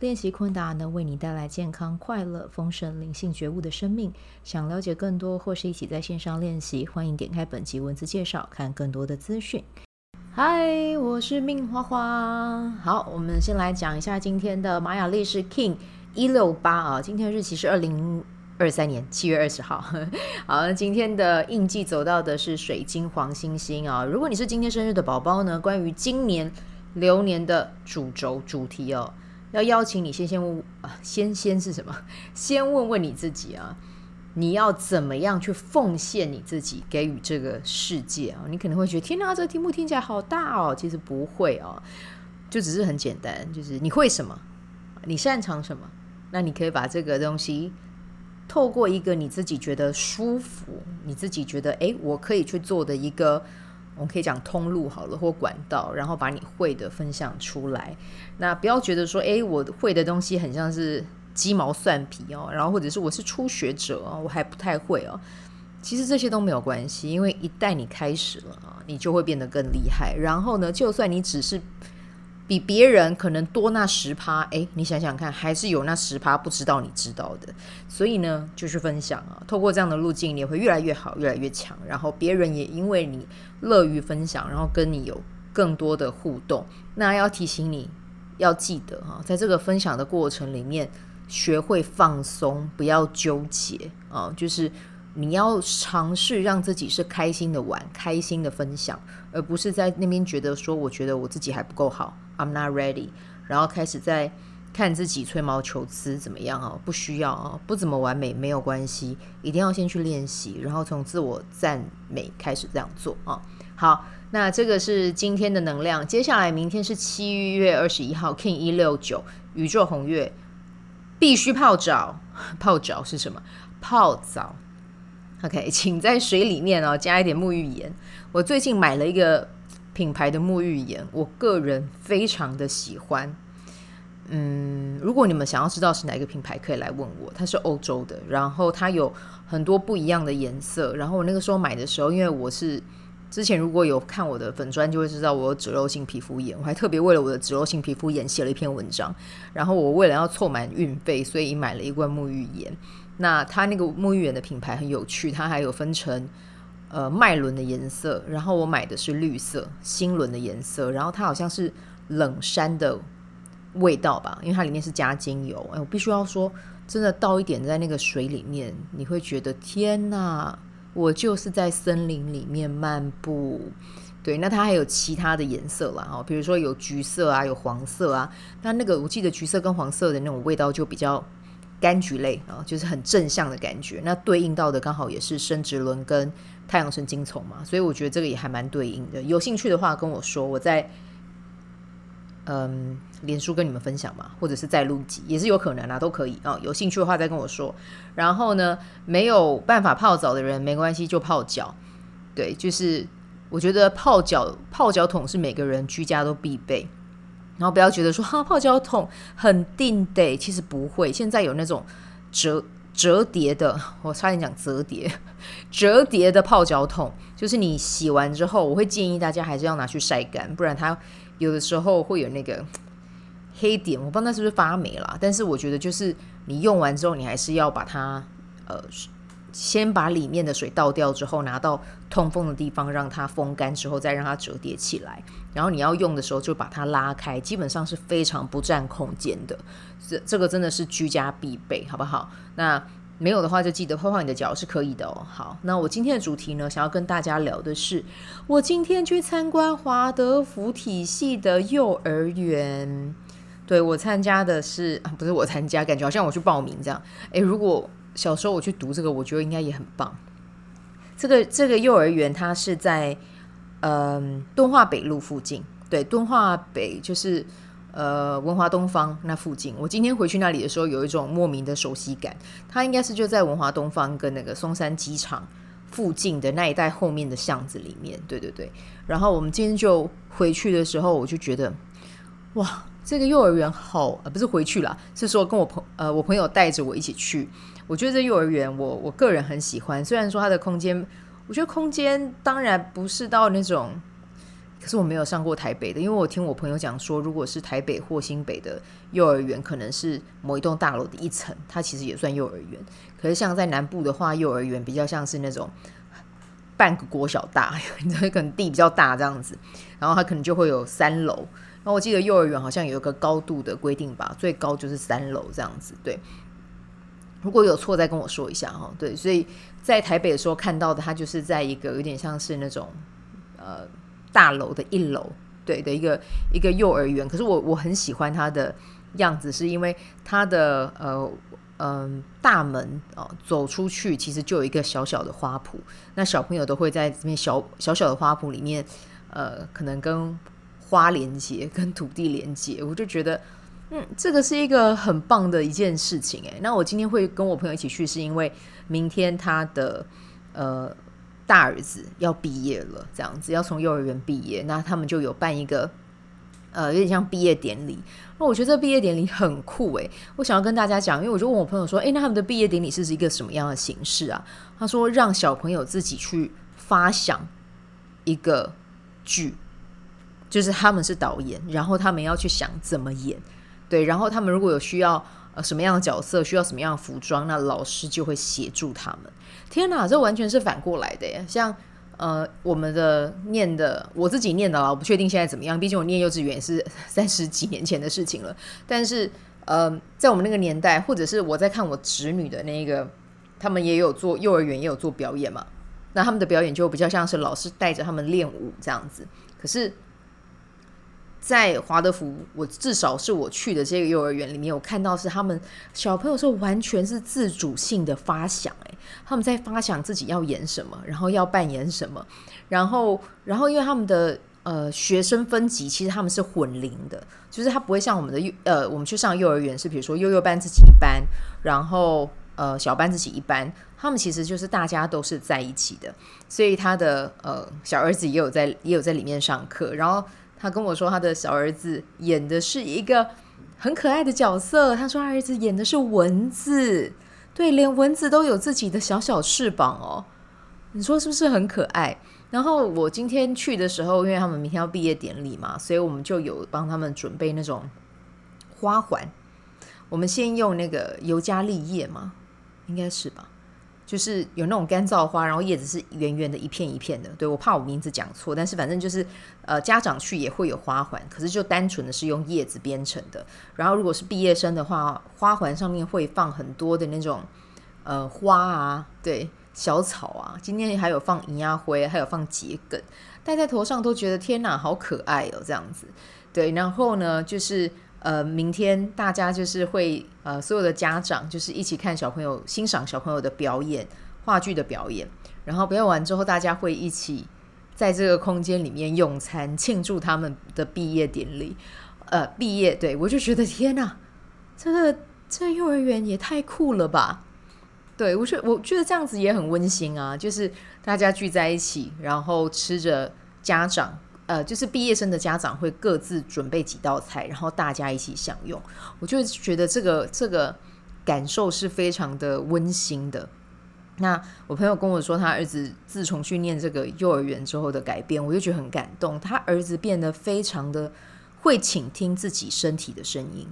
练习昆达能为你带来健康、快乐、丰盛、灵性觉悟的生命。想了解更多或是一起在线上练习，欢迎点开本集文字介绍，看更多的资讯。嗨，我是命花花。好，我们先来讲一下今天的玛雅历是 King 一六八啊，今天日期是二零二三年七月二十号。好，今天的印记走到的是水晶黄星星啊。如果你是今天生日的宝宝呢，关于今年流年的主轴主题哦。要邀请你先先问啊，先先是什么？先问问你自己啊，你要怎么样去奉献你自己，给予这个世界啊？你可能会觉得，天哪，这个题目听起来好大哦。其实不会哦，就只是很简单，就是你会什么，你擅长什么，那你可以把这个东西透过一个你自己觉得舒服，你自己觉得诶，我可以去做的一个。我们可以讲通路好了，或管道，然后把你会的分享出来。那不要觉得说，哎，我会的东西很像是鸡毛蒜皮哦，然后或者是我是初学者哦，我还不太会哦。其实这些都没有关系，因为一旦你开始了啊，你就会变得更厉害。然后呢，就算你只是。比别人可能多那十趴，诶，你想想看，还是有那十趴不知道你知道的，所以呢，就是分享啊，透过这样的路径，你会越来越好，越来越强，然后别人也因为你乐于分享，然后跟你有更多的互动。那要提醒你，要记得哈，在这个分享的过程里面，学会放松，不要纠结啊，就是。你要尝试让自己是开心的玩，开心的分享，而不是在那边觉得说，我觉得我自己还不够好，I'm not ready，然后开始在看自己吹毛求疵怎么样啊？不需要啊，不怎么完美没有关系，一定要先去练习，然后从自我赞美开始这样做啊。好，那这个是今天的能量，接下来明天是七月二十一号，King 一六九，宇宙红月，必须泡澡，泡澡是什么？泡澡。OK，请在水里面哦加一点沐浴盐。我最近买了一个品牌的沐浴盐，我个人非常的喜欢。嗯，如果你们想要知道是哪个品牌，可以来问我。它是欧洲的，然后它有很多不一样的颜色。然后我那个时候买的时候，因为我是之前如果有看我的粉专，就会知道我有脂漏性皮肤炎，我还特别为了我的脂漏性皮肤炎写了一篇文章。然后我为了要凑满运费，所以买了一罐沐浴盐。那它那个沐浴盐的品牌很有趣，它还有分成呃脉轮的颜色，然后我买的是绿色心轮的颜色，然后它好像是冷杉的味道吧，因为它里面是加精油。哎，我必须要说，真的倒一点在那个水里面，你会觉得天哪，我就是在森林里面漫步。对，那它还有其他的颜色啦，哦，比如说有橘色啊，有黄色啊，那那个我记得橘色跟黄色的那种味道就比较。柑橘类啊，就是很正向的感觉。那对应到的刚好也是生殖轮跟太阳神经丛嘛，所以我觉得这个也还蛮对应的。有兴趣的话跟我说，我在嗯脸书跟你们分享嘛，或者是再录集也是有可能啊，都可以啊。有兴趣的话再跟我说。然后呢，没有办法泡澡的人没关系，就泡脚。对，就是我觉得泡脚泡脚桶是每个人居家都必备。然后不要觉得说哈泡脚桶很定得，其实不会。现在有那种折折叠的，我差点讲折叠，折叠的泡脚桶，就是你洗完之后，我会建议大家还是要拿去晒干，不然它有的时候会有那个 黑点。我不知道那是不是发霉了，但是我觉得就是你用完之后，你还是要把它呃。先把里面的水倒掉之后，拿到通风的地方让它风干之后，再让它折叠起来。然后你要用的时候就把它拉开，基本上是非常不占空间的。这这个真的是居家必备，好不好？那没有的话就记得泡泡你的脚是可以的哦。好，那我今天的主题呢，想要跟大家聊的是，我今天去参观华德福体系的幼儿园。对，我参加的是，不是我参加，感觉好像我去报名这样。诶，如果小时候我去读这个，我觉得应该也很棒。这个这个幼儿园它是在嗯敦化北路附近，对，敦化北就是呃文华东方那附近。我今天回去那里的时候，有一种莫名的熟悉感。它应该是就在文华东方跟那个松山机场附近的那一带后面的巷子里面。对对对。然后我们今天就回去的时候，我就觉得，哇，这个幼儿园好，呃，不是回去了，是说跟我朋呃我朋友带着我一起去。我觉得这幼儿园我我个人很喜欢，虽然说它的空间，我觉得空间当然不是到那种。可是我没有上过台北的，因为我听我朋友讲说，如果是台北或新北的幼儿园，可能是某一栋大楼的一层，它其实也算幼儿园。可是像在南部的话，幼儿园比较像是那种半个国小大，可能地比较大这样子，然后它可能就会有三楼。那我记得幼儿园好像有一个高度的规定吧，最高就是三楼这样子。对，如果有错再跟我说一下哈。对，所以在台北的时候看到的，它就是在一个有点像是那种呃。大楼的一楼，对的一个一个幼儿园，可是我我很喜欢它的样子，是因为它的呃嗯、大门哦走出去，其实就有一个小小的花圃，那小朋友都会在这边小小小的花圃里面，呃，可能跟花连接，跟土地连接，我就觉得嗯，这个是一个很棒的一件事情诶，那我今天会跟我朋友一起去，是因为明天他的呃。大儿子要毕业了，这样子要从幼儿园毕业，那他们就有办一个，呃，有点像毕业典礼。那我觉得这毕业典礼很酷诶，我想要跟大家讲，因为我就问我朋友说，诶，那他们的毕业典礼是一个什么样的形式啊？他说让小朋友自己去发想一个剧，就是他们是导演，然后他们要去想怎么演，对，然后他们如果有需要。呃，什么样的角色需要什么样的服装，那老师就会协助他们。天哪，这完全是反过来的耶！像呃，我们的念的，我自己念的啦，我不确定现在怎么样。毕竟我念幼稚园也是 三十几年前的事情了。但是呃，在我们那个年代，或者是我在看我侄女的那个，他们也有做幼儿园，也有做表演嘛。那他们的表演就比较像是老师带着他们练舞这样子。可是。在华德福，我至少是我去的这个幼儿园里面，我看到是他们小朋友是完全是自主性的发想，诶，他们在发想自己要演什么，然后要扮演什么，然后，然后因为他们的呃学生分级，其实他们是混龄的，就是他不会像我们的幼呃，我们去上幼儿园是比如说幼幼班自己一班，然后呃小班自己一班，他们其实就是大家都是在一起的，所以他的呃小儿子也有在也有在里面上课，然后。他跟我说，他的小儿子演的是一个很可爱的角色。他说，他儿子演的是蚊子，对，连蚊子都有自己的小小翅膀哦。你说是不是很可爱？然后我今天去的时候，因为他们明天要毕业典礼嘛，所以我们就有帮他们准备那种花环。我们先用那个尤加利叶嘛，应该是吧？就是有那种干燥花，然后叶子是圆圆的，一片一片的。对，我怕我名字讲错，但是反正就是，呃，家长去也会有花环，可是就单纯的是用叶子编成的。然后如果是毕业生的话，花环上面会放很多的那种，呃，花啊，对，小草啊。今天还有放银芽灰，还有放桔梗，戴在头上都觉得天哪，好可爱哦，这样子。对，然后呢，就是。呃，明天大家就是会呃，所有的家长就是一起看小朋友欣赏小朋友的表演，话剧的表演，然后表演完之后，大家会一起在这个空间里面用餐，庆祝他们的毕业典礼。呃，毕业，对，我就觉得天哪，这个这幼儿园也太酷了吧！对，我觉我觉得这样子也很温馨啊，就是大家聚在一起，然后吃着家长。呃，就是毕业生的家长会各自准备几道菜，然后大家一起享用。我就觉得这个这个感受是非常的温馨的。那我朋友跟我说，他儿子自从去念这个幼儿园之后的改变，我就觉得很感动。他儿子变得非常的会倾听自己身体的声音，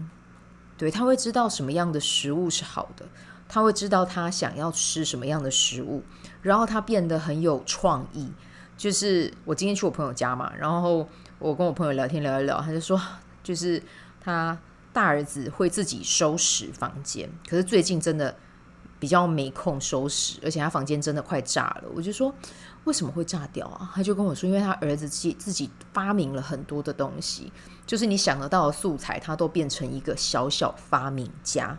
对，他会知道什么样的食物是好的，他会知道他想要吃什么样的食物，然后他变得很有创意。就是我今天去我朋友家嘛，然后我跟我朋友聊天聊一聊，他就说，就是他大儿子会自己收拾房间，可是最近真的比较没空收拾，而且他房间真的快炸了。我就说为什么会炸掉啊？他就跟我说，因为他儿子自己自己发明了很多的东西，就是你想得到的素材，他都变成一个小小发明家。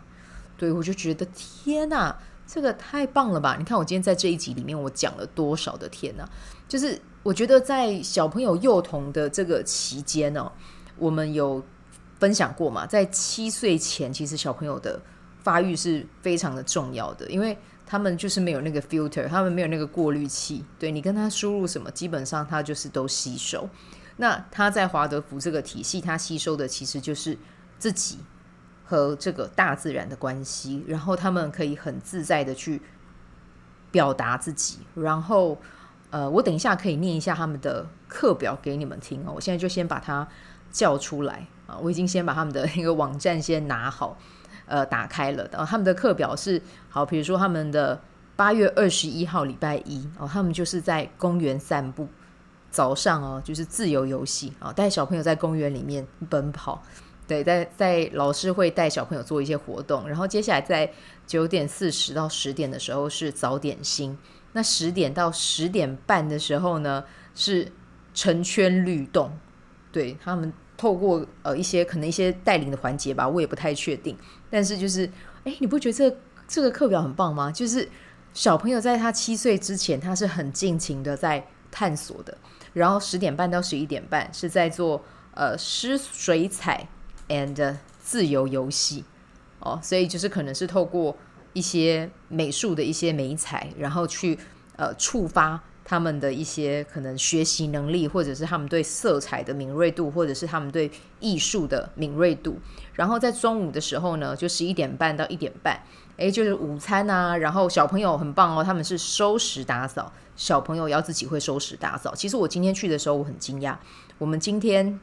对，我就觉得天哪！这个太棒了吧！你看我今天在这一集里面，我讲了多少的天呐，就是我觉得在小朋友幼童的这个期间呢，我们有分享过嘛，在七岁前，其实小朋友的发育是非常的重要的，因为他们就是没有那个 filter，他们没有那个过滤器。对，你跟他输入什么，基本上他就是都吸收。那他在华德福这个体系，他吸收的其实就是自己和这个大自然的关系，然后他们可以很自在的去表达自己。然后，呃，我等一下可以念一下他们的课表给你们听哦。我现在就先把它叫出来啊，我已经先把他们的那个网站先拿好，呃，打开了。然后他们的课表是好，比如说他们的八月二十一号礼拜一哦，他们就是在公园散步。早上哦，就是自由游戏啊，带小朋友在公园里面奔跑。对，在在老师会带小朋友做一些活动，然后接下来在九点四十到十点的时候是早点心。那十点到十点半的时候呢，是成圈律动。对，他们透过呃一些可能一些带领的环节吧，我也不太确定。但是就是，哎，你不觉得这这个课表很棒吗？就是小朋友在他七岁之前，他是很尽情的在探索的。然后十点半到十一点半是在做呃湿水彩 and 自由游戏哦，所以就是可能是透过一些美术的一些美彩，然后去呃触发他们的一些可能学习能力，或者是他们对色彩的敏锐度，或者是他们对艺术的敏锐度。然后在中午的时候呢，就十一点半到一点半，诶，就是午餐啊。然后小朋友很棒哦，他们是收拾打扫。小朋友要自己会收拾打扫。其实我今天去的时候，我很惊讶。我们今天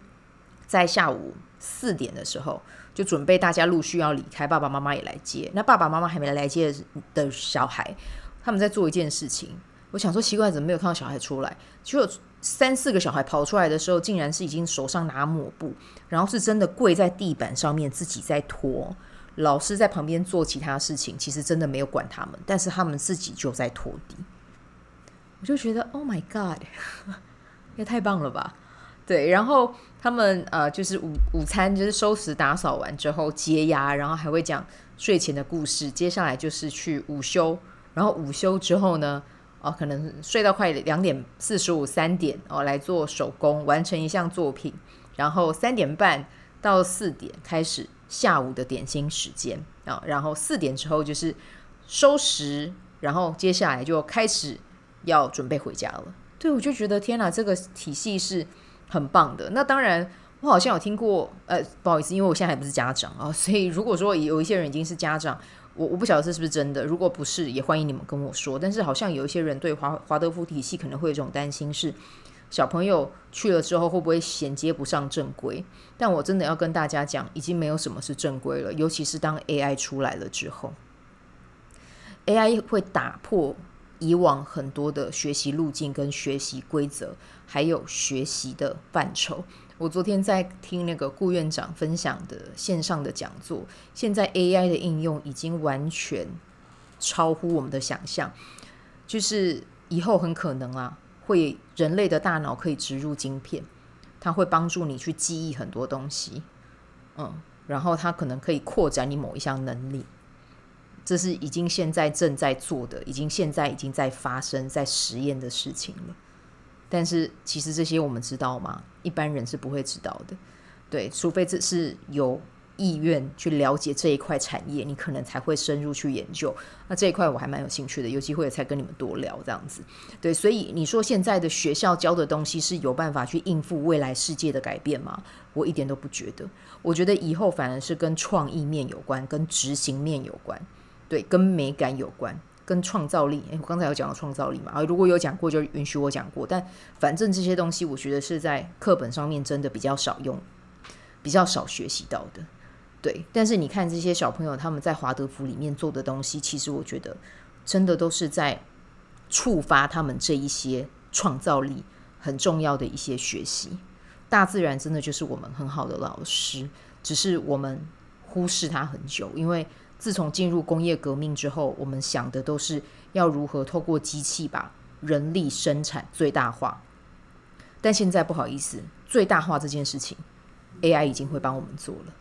在下午四点的时候，就准备大家陆续要离开，爸爸妈妈也来接。那爸爸妈妈还没来接的小孩，他们在做一件事情。我想说奇怪，怎么没有看到小孩出来？结果三四个小孩跑出来的时候，竟然是已经手上拿抹布，然后是真的跪在地板上面自己在拖。老师在旁边做其他事情，其实真的没有管他们，但是他们自己就在拖地。我就觉得，Oh my God，也太棒了吧！对，然后他们呃，就是午午餐就是收拾打扫完之后接压，然后还会讲睡前的故事。接下来就是去午休，然后午休之后呢，哦，可能睡到快两点四十五、三点哦，来做手工，完成一项作品。然后三点半到四点开始下午的点心时间啊，然后四点之后就是收拾，然后接下来就开始。要准备回家了，对，我就觉得天哪，这个体系是很棒的。那当然，我好像有听过，呃，不好意思，因为我现在还不是家长啊，所以如果说有一些人已经是家长，我我不晓得这是不是真的。如果不是，也欢迎你们跟我说。但是好像有一些人对华华德福体系可能会有一种担心，是小朋友去了之后会不会衔接不上正规？但我真的要跟大家讲，已经没有什么是正规了，尤其是当 AI 出来了之后，AI 会打破。以往很多的学习路径跟学习规则，还有学习的范畴。我昨天在听那个顾院长分享的线上的讲座，现在 AI 的应用已经完全超乎我们的想象。就是以后很可能啊，会人类的大脑可以植入晶片，它会帮助你去记忆很多东西，嗯，然后它可能可以扩展你某一项能力。这是已经现在正在做的，已经现在已经在发生在实验的事情了。但是其实这些我们知道吗？一般人是不会知道的。对，除非这是有意愿去了解这一块产业，你可能才会深入去研究。那这一块我还蛮有兴趣的，有机会才跟你们多聊这样子。对，所以你说现在的学校教的东西是有办法去应付未来世界的改变吗？我一点都不觉得。我觉得以后反而是跟创意面有关，跟执行面有关。对，跟美感有关，跟创造力。诶，我刚才有讲到创造力嘛？啊，如果有讲过，就允许我讲过。但反正这些东西，我觉得是在课本上面真的比较少用，比较少学习到的。对，但是你看这些小朋友他们在华德福里面做的东西，其实我觉得真的都是在触发他们这一些创造力很重要的一些学习。大自然真的就是我们很好的老师，只是我们忽视它很久，因为。自从进入工业革命之后，我们想的都是要如何透过机器把人力生产最大化。但现在不好意思，最大化这件事情，AI 已经会帮我们做了。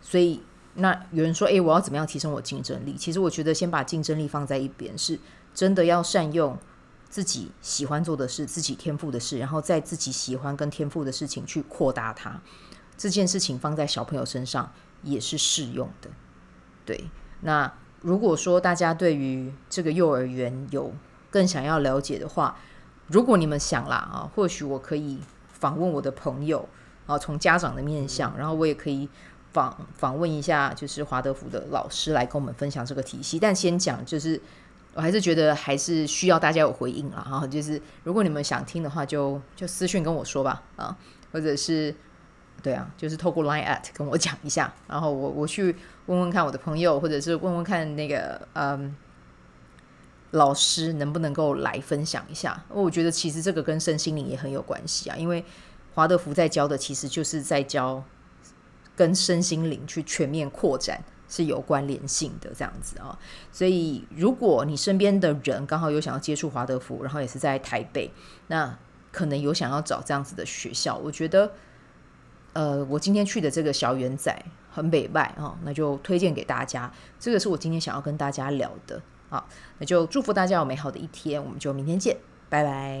所以，那有人说：“诶，我要怎么样提升我竞争力？”其实我觉得，先把竞争力放在一边，是真的要善用自己喜欢做的事、自己天赋的事，然后在自己喜欢跟天赋的事情去扩大它。这件事情放在小朋友身上也是适用的。对，那如果说大家对于这个幼儿园有更想要了解的话，如果你们想啦啊，或许我可以访问我的朋友啊，从家长的面向，然后我也可以访访问一下，就是华德福的老师来跟我们分享这个体系。但先讲就是。我还是觉得还是需要大家有回应了哈，就是如果你们想听的话就，就私讯跟我说吧啊，或者是对啊，就是透过 Line at 跟我讲一下，然后我我去问问看我的朋友，或者是问问看那个嗯老师能不能够来分享一下。我觉得其实这个跟身心灵也很有关系啊，因为华德福在教的其实就是在教跟身心灵去全面扩展。是有关联性的这样子啊，所以如果你身边的人刚好有想要接触华德福，然后也是在台北，那可能有想要找这样子的学校，我觉得，呃，我今天去的这个小圆仔很北拜啊，那就推荐给大家。这个是我今天想要跟大家聊的啊，那就祝福大家有美好的一天，我们就明天见，拜拜。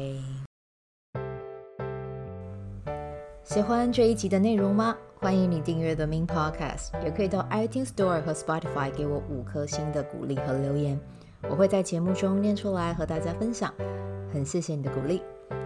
喜欢这一集的内容吗？欢迎你订阅 The Min Podcast，也可以到 iTunes Store 和 Spotify 给我五颗星的鼓励和留言，我会在节目中念出来和大家分享。很谢谢你的鼓励，